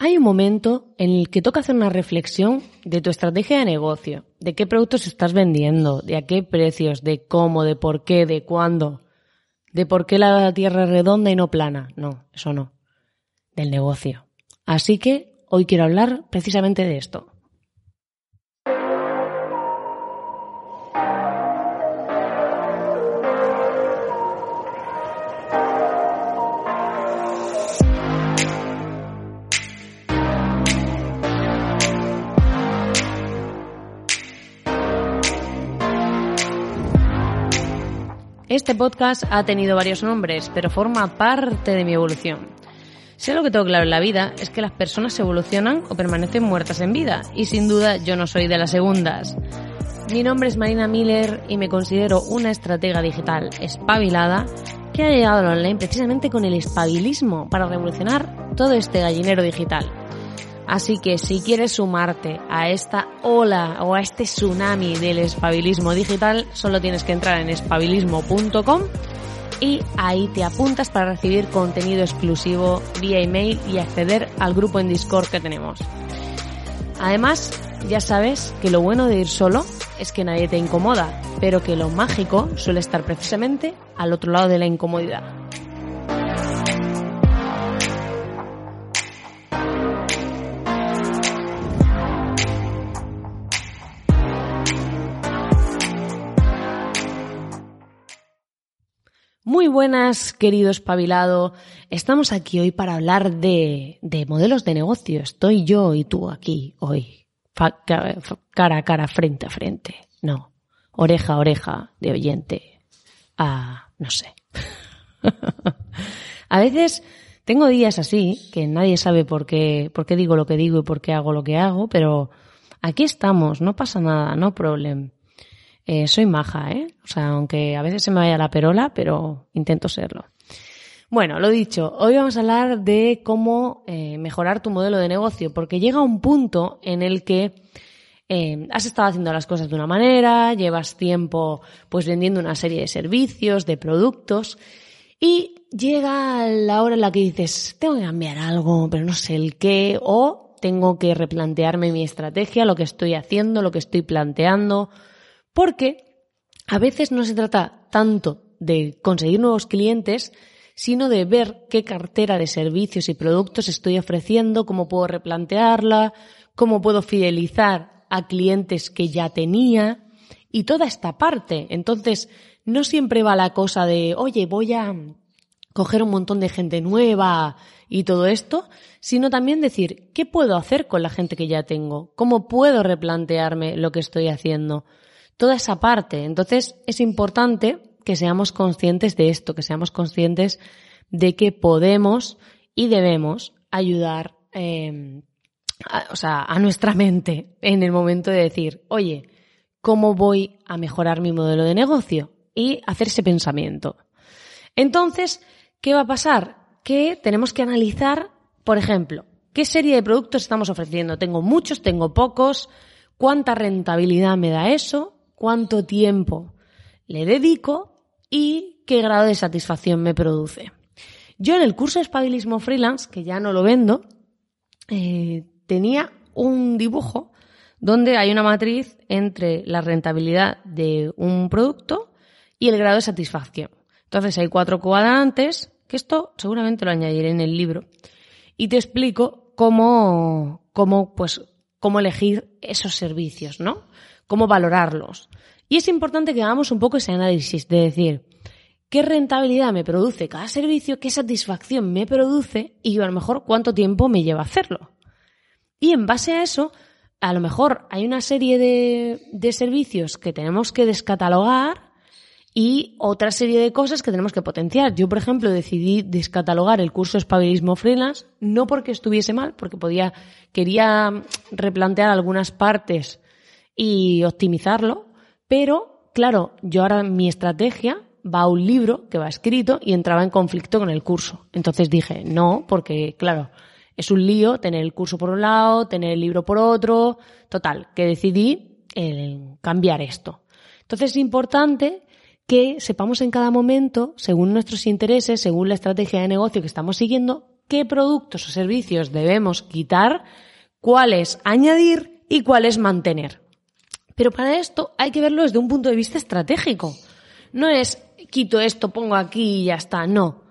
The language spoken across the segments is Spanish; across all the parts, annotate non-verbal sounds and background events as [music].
Hay un momento en el que toca hacer una reflexión de tu estrategia de negocio, de qué productos estás vendiendo, de a qué precios, de cómo, de por qué, de cuándo, de por qué la tierra es redonda y no plana. No, eso no. Del negocio. Así que hoy quiero hablar precisamente de esto. Este podcast ha tenido varios nombres, pero forma parte de mi evolución. Sé lo que tengo claro en la vida es que las personas evolucionan o permanecen muertas en vida, y sin duda yo no soy de las segundas. Mi nombre es Marina Miller y me considero una estratega digital espabilada que ha llegado al online precisamente con el espabilismo para revolucionar todo este gallinero digital. Así que si quieres sumarte a esta ola o a este tsunami del espabilismo digital, solo tienes que entrar en espabilismo.com y ahí te apuntas para recibir contenido exclusivo vía email y acceder al grupo en Discord que tenemos. Además, ya sabes que lo bueno de ir solo es que nadie te incomoda, pero que lo mágico suele estar precisamente al otro lado de la incomodidad. Muy buenas, querido espabilado. Estamos aquí hoy para hablar de, de modelos de negocio. Estoy yo y tú aquí hoy, cara a cara, frente a frente. No, oreja a oreja de oyente. Ah, no sé. [laughs] a veces tengo días así, que nadie sabe por qué, por qué digo lo que digo y por qué hago lo que hago, pero aquí estamos, no pasa nada, no problem. Eh, soy maja, ¿eh? O sea, aunque a veces se me vaya la perola, pero intento serlo. Bueno, lo dicho, hoy vamos a hablar de cómo eh, mejorar tu modelo de negocio, porque llega un punto en el que eh, has estado haciendo las cosas de una manera, llevas tiempo pues vendiendo una serie de servicios, de productos, y llega la hora en la que dices, tengo que cambiar algo, pero no sé el qué, o tengo que replantearme mi estrategia, lo que estoy haciendo, lo que estoy planteando, porque a veces no se trata tanto de conseguir nuevos clientes, sino de ver qué cartera de servicios y productos estoy ofreciendo, cómo puedo replantearla, cómo puedo fidelizar a clientes que ya tenía y toda esta parte. Entonces, no siempre va la cosa de, oye, voy a coger un montón de gente nueva y todo esto, sino también decir, ¿qué puedo hacer con la gente que ya tengo? ¿Cómo puedo replantearme lo que estoy haciendo? Toda esa parte. Entonces es importante que seamos conscientes de esto, que seamos conscientes de que podemos y debemos ayudar eh, a, o sea, a nuestra mente en el momento de decir, oye, ¿cómo voy a mejorar mi modelo de negocio? Y hacer ese pensamiento. Entonces, ¿qué va a pasar? Que tenemos que analizar, por ejemplo, qué serie de productos estamos ofreciendo. Tengo muchos, tengo pocos, cuánta rentabilidad me da eso, cuánto tiempo le dedico y qué grado de satisfacción me produce. Yo en el curso de Espabilismo Freelance, que ya no lo vendo, eh, tenía un dibujo donde hay una matriz entre la rentabilidad de un producto y el grado de satisfacción. Entonces hay cuatro cuadrantes, que esto seguramente lo añadiré en el libro, y te explico cómo, cómo, pues, cómo elegir esos servicios, ¿no? Cómo valorarlos. Y es importante que hagamos un poco ese análisis de decir, ¿qué rentabilidad me produce cada servicio? ¿Qué satisfacción me produce? Y a lo mejor cuánto tiempo me lleva hacerlo. Y en base a eso, a lo mejor hay una serie de, de servicios que tenemos que descatalogar y otra serie de cosas que tenemos que potenciar. Yo, por ejemplo, decidí descatalogar el curso Espabilismo Freelance, no porque estuviese mal, porque podía, quería replantear algunas partes y optimizarlo, pero, claro, yo ahora mi estrategia va a un libro que va escrito y entraba en conflicto con el curso. Entonces dije, no, porque, claro, es un lío tener el curso por un lado, tener el libro por otro. Total, que decidí eh, cambiar esto. Entonces es importante que sepamos en cada momento, según nuestros intereses, según la estrategia de negocio que estamos siguiendo, qué productos o servicios debemos quitar, cuáles añadir y cuáles mantener. Pero para esto hay que verlo desde un punto de vista estratégico. No es quito esto, pongo aquí y ya está. No.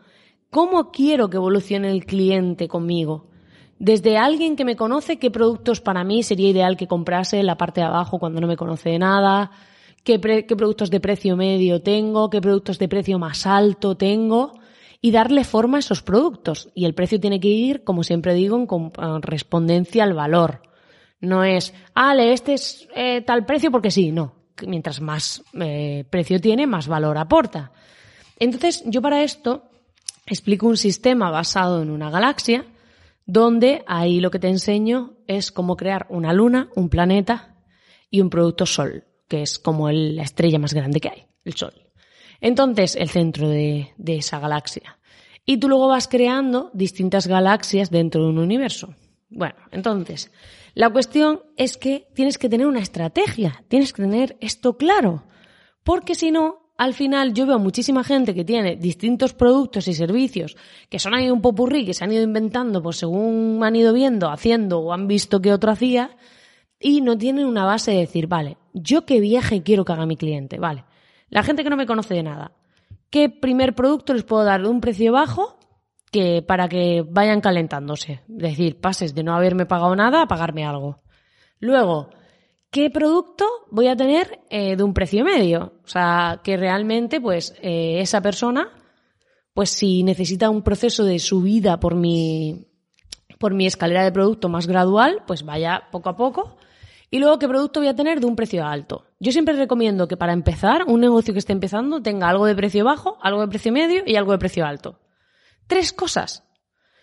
¿Cómo quiero que evolucione el cliente conmigo? Desde alguien que me conoce, qué productos para mí sería ideal que comprase la parte de abajo cuando no me conoce de nada, qué, productos de precio medio tengo, qué productos de precio más alto tengo y darle forma a esos productos. Y el precio tiene que ir, como siempre digo, en correspondencia al valor. No es, ale, este es eh, tal precio porque sí, no. Mientras más eh, precio tiene, más valor aporta. Entonces, yo para esto explico un sistema basado en una galaxia, donde ahí lo que te enseño es cómo crear una luna, un planeta y un producto Sol que es como la estrella más grande que hay, el Sol. Entonces, el centro de, de esa galaxia. Y tú luego vas creando distintas galaxias dentro de un universo. Bueno, entonces, la cuestión es que tienes que tener una estrategia, tienes que tener esto claro, porque si no, al final yo veo muchísima gente que tiene distintos productos y servicios que son ahí un popurrí, que se han ido inventando pues según han ido viendo, haciendo o han visto que otro hacía y no tienen una base de decir, vale, yo qué viaje quiero que haga mi cliente, vale. La gente que no me conoce de nada, ¿qué primer producto les puedo dar de un precio bajo que para que vayan calentándose? Es decir, pases de no haberme pagado nada a pagarme algo. Luego, ¿qué producto voy a tener eh, de un precio medio? O sea, que realmente, pues, eh, esa persona, pues si necesita un proceso de subida por mi, por mi escalera de producto más gradual, pues vaya poco a poco y luego, ¿qué producto voy a tener de un precio alto? Yo siempre recomiendo que para empezar, un negocio que esté empezando tenga algo de precio bajo, algo de precio medio y algo de precio alto. Tres cosas.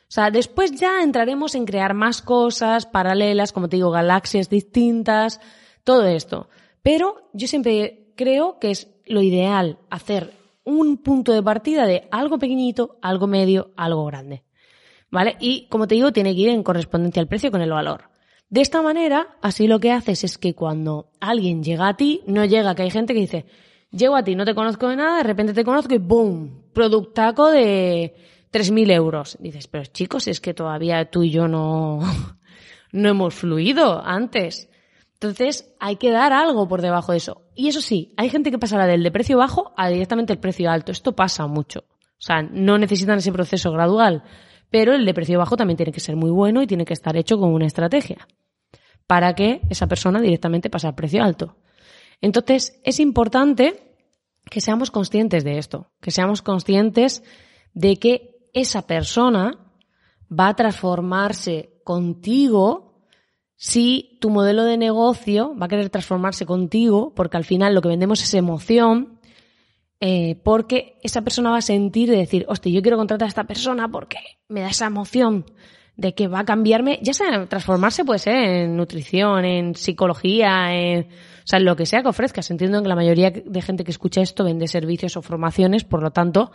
O sea, después ya entraremos en crear más cosas paralelas, como te digo, galaxias distintas, todo esto. Pero yo siempre creo que es lo ideal hacer un punto de partida de algo pequeñito, algo medio, algo grande. ¿Vale? Y como te digo, tiene que ir en correspondencia al precio con el valor. De esta manera, así lo que haces es que cuando alguien llega a ti, no llega, que hay gente que dice, llego a ti, no te conozco de nada, de repente te conozco y ¡boom! Productaco de 3.000 euros. Dices, pero chicos, es que todavía tú y yo no, [laughs] no hemos fluido antes. Entonces, hay que dar algo por debajo de eso. Y eso sí, hay gente que pasará del de precio bajo a directamente el precio alto. Esto pasa mucho. O sea, no necesitan ese proceso gradual. Pero el de precio bajo también tiene que ser muy bueno y tiene que estar hecho con una estrategia para que esa persona directamente pase al precio alto. Entonces, es importante que seamos conscientes de esto, que seamos conscientes de que esa persona va a transformarse contigo si tu modelo de negocio va a querer transformarse contigo, porque al final lo que vendemos es emoción, eh, porque esa persona va a sentir de decir, hostia, yo quiero contratar a esta persona porque me da esa emoción de que va a cambiarme, ya sea transformarse pues en nutrición, en psicología, en, o sea, en lo que sea que ofrezcas. Entiendo que la mayoría de gente que escucha esto vende servicios o formaciones, por lo tanto,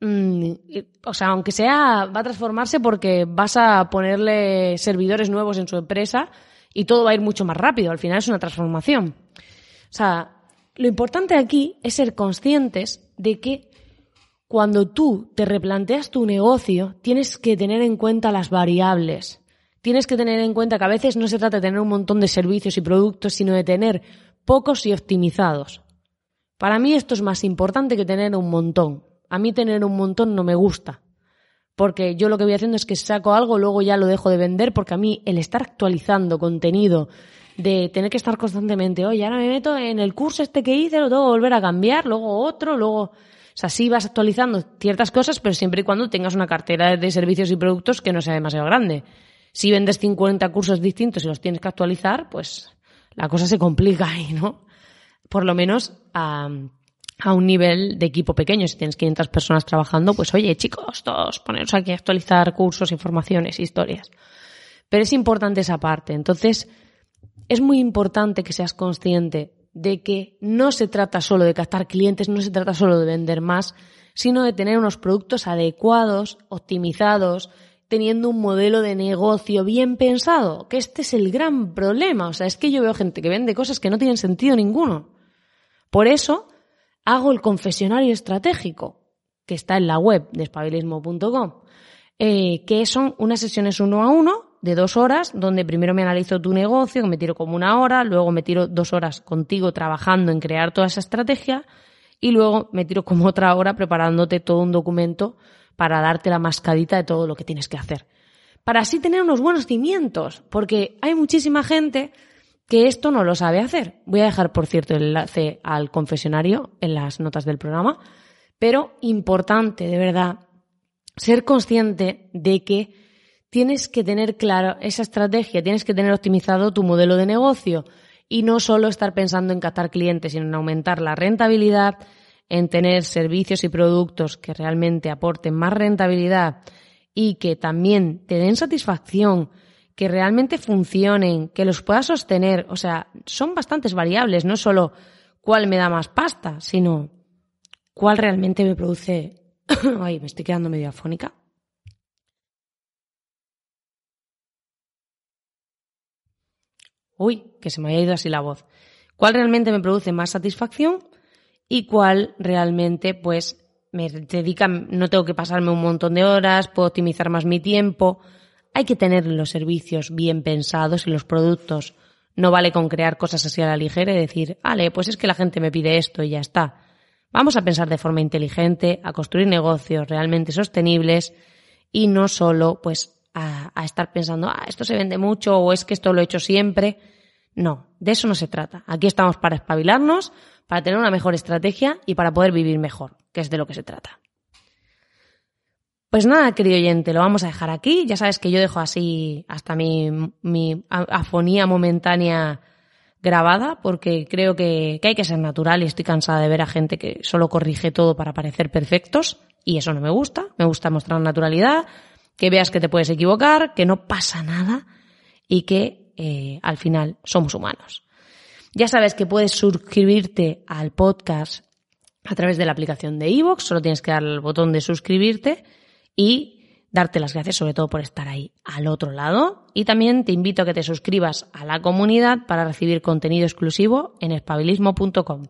o sea, aunque sea, va a transformarse porque vas a ponerle servidores nuevos en su empresa y todo va a ir mucho más rápido. Al final es una transformación. O sea, lo importante aquí es ser conscientes de que cuando tú te replanteas tu negocio, tienes que tener en cuenta las variables. Tienes que tener en cuenta que a veces no se trata de tener un montón de servicios y productos, sino de tener pocos y optimizados. Para mí esto es más importante que tener un montón. A mí tener un montón no me gusta. Porque yo lo que voy haciendo es que saco algo, luego ya lo dejo de vender, porque a mí el estar actualizando contenido, de tener que estar constantemente, oye, ahora me meto en el curso este que hice, lo tengo que volver a cambiar, luego otro, luego o sea, sí vas actualizando ciertas cosas, pero siempre y cuando tengas una cartera de servicios y productos que no sea demasiado grande. Si vendes 50 cursos distintos y los tienes que actualizar, pues la cosa se complica ahí, ¿no? Por lo menos a, a un nivel de equipo pequeño. Si tienes 500 personas trabajando, pues oye, chicos, todos poneros aquí a actualizar cursos, informaciones, historias. Pero es importante esa parte. Entonces, es muy importante que seas consciente de que no se trata solo de captar clientes, no se trata solo de vender más, sino de tener unos productos adecuados, optimizados, teniendo un modelo de negocio bien pensado, que este es el gran problema. O sea, es que yo veo gente que vende cosas que no tienen sentido ninguno. Por eso hago el confesionario estratégico, que está en la web de espabilismo.com, eh, que son unas sesiones uno a uno de dos horas, donde primero me analizo tu negocio, que me tiro como una hora, luego me tiro dos horas contigo trabajando en crear toda esa estrategia y luego me tiro como [laughs] otra hora preparándote todo un documento para darte la mascadita de todo lo que tienes que hacer. Para así tener unos buenos cimientos, porque hay muchísima gente que esto no lo sabe hacer. Voy a dejar, por cierto, el enlace al confesionario en las notas del programa, pero importante, de verdad, ser consciente de que tienes que tener claro esa estrategia, tienes que tener optimizado tu modelo de negocio y no solo estar pensando en captar clientes, sino en aumentar la rentabilidad, en tener servicios y productos que realmente aporten más rentabilidad y que también te den satisfacción, que realmente funcionen, que los puedas sostener. O sea, son bastantes variables, no solo cuál me da más pasta, sino cuál realmente me produce. [coughs] Ay, me estoy quedando medio afónica. Uy, que se me haya ido así la voz. ¿Cuál realmente me produce más satisfacción y cuál realmente, pues, me dedica, no tengo que pasarme un montón de horas, puedo optimizar más mi tiempo? Hay que tener los servicios bien pensados y los productos. No vale con crear cosas así a la ligera y decir, vale, pues es que la gente me pide esto y ya está. Vamos a pensar de forma inteligente, a construir negocios realmente sostenibles y no solo, pues, a, estar pensando, ah, esto se vende mucho o es que esto lo he hecho siempre. No, de eso no se trata. Aquí estamos para espabilarnos, para tener una mejor estrategia y para poder vivir mejor, que es de lo que se trata. Pues nada, querido oyente, lo vamos a dejar aquí. Ya sabes que yo dejo así hasta mi, mi afonía momentánea grabada porque creo que, que, hay que ser natural y estoy cansada de ver a gente que solo corrige todo para parecer perfectos y eso no me gusta. Me gusta mostrar naturalidad, que veas que te puedes equivocar, que no pasa nada y que eh, al final somos humanos. Ya sabes que puedes suscribirte al podcast a través de la aplicación de iVoox, solo tienes que dar el botón de suscribirte y darte las gracias sobre todo por estar ahí al otro lado. Y también te invito a que te suscribas a la comunidad para recibir contenido exclusivo en espabilismo.com.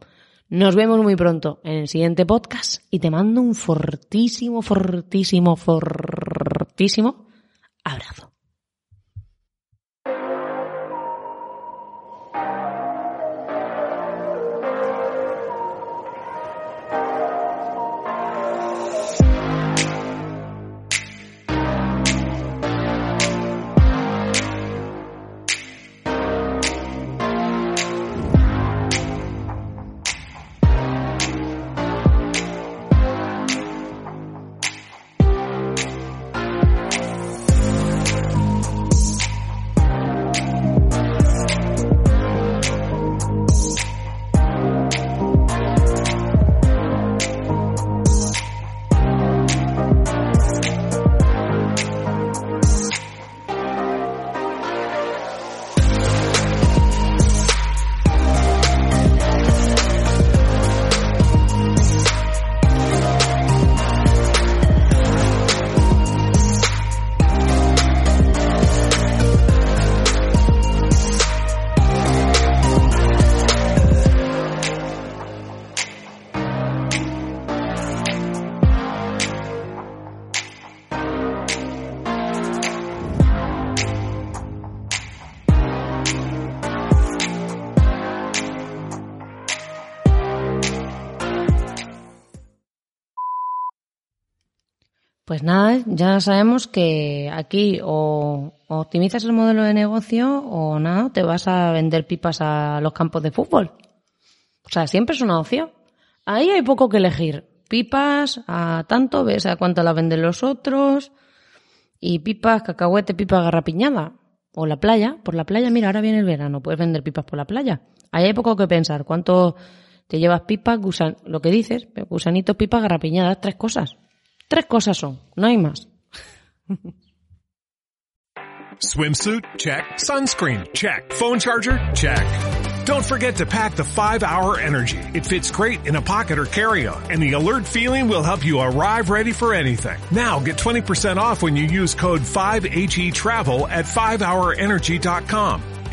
Nos vemos muy pronto en el siguiente podcast y te mando un fortísimo, fortísimo, fortísimo abrazo. Nada, ya sabemos que aquí o, optimizas el modelo de negocio o nada, te vas a vender pipas a los campos de fútbol. O sea, siempre es una opción. Ahí hay poco que elegir. Pipas a tanto, ves a cuánto las venden los otros. Y pipas, cacahuete, pipas garrapiñada. O la playa. Por la playa, mira, ahora viene el verano, puedes vender pipas por la playa. Ahí hay poco que pensar. ¿Cuánto te llevas pipas, gusan, lo que dices, gusanitos, pipas, garrapiñadas, tres cosas. Tres cosas son, no hay más. Swimsuit? Check. Sunscreen? Check. Phone charger? Check. Don't forget to pack the 5-Hour Energy. It fits great in a pocket or carry-on, and the alert feeling will help you arrive ready for anything. Now get 20% off when you use code 5HETRAVEL at 5hourenergy.com.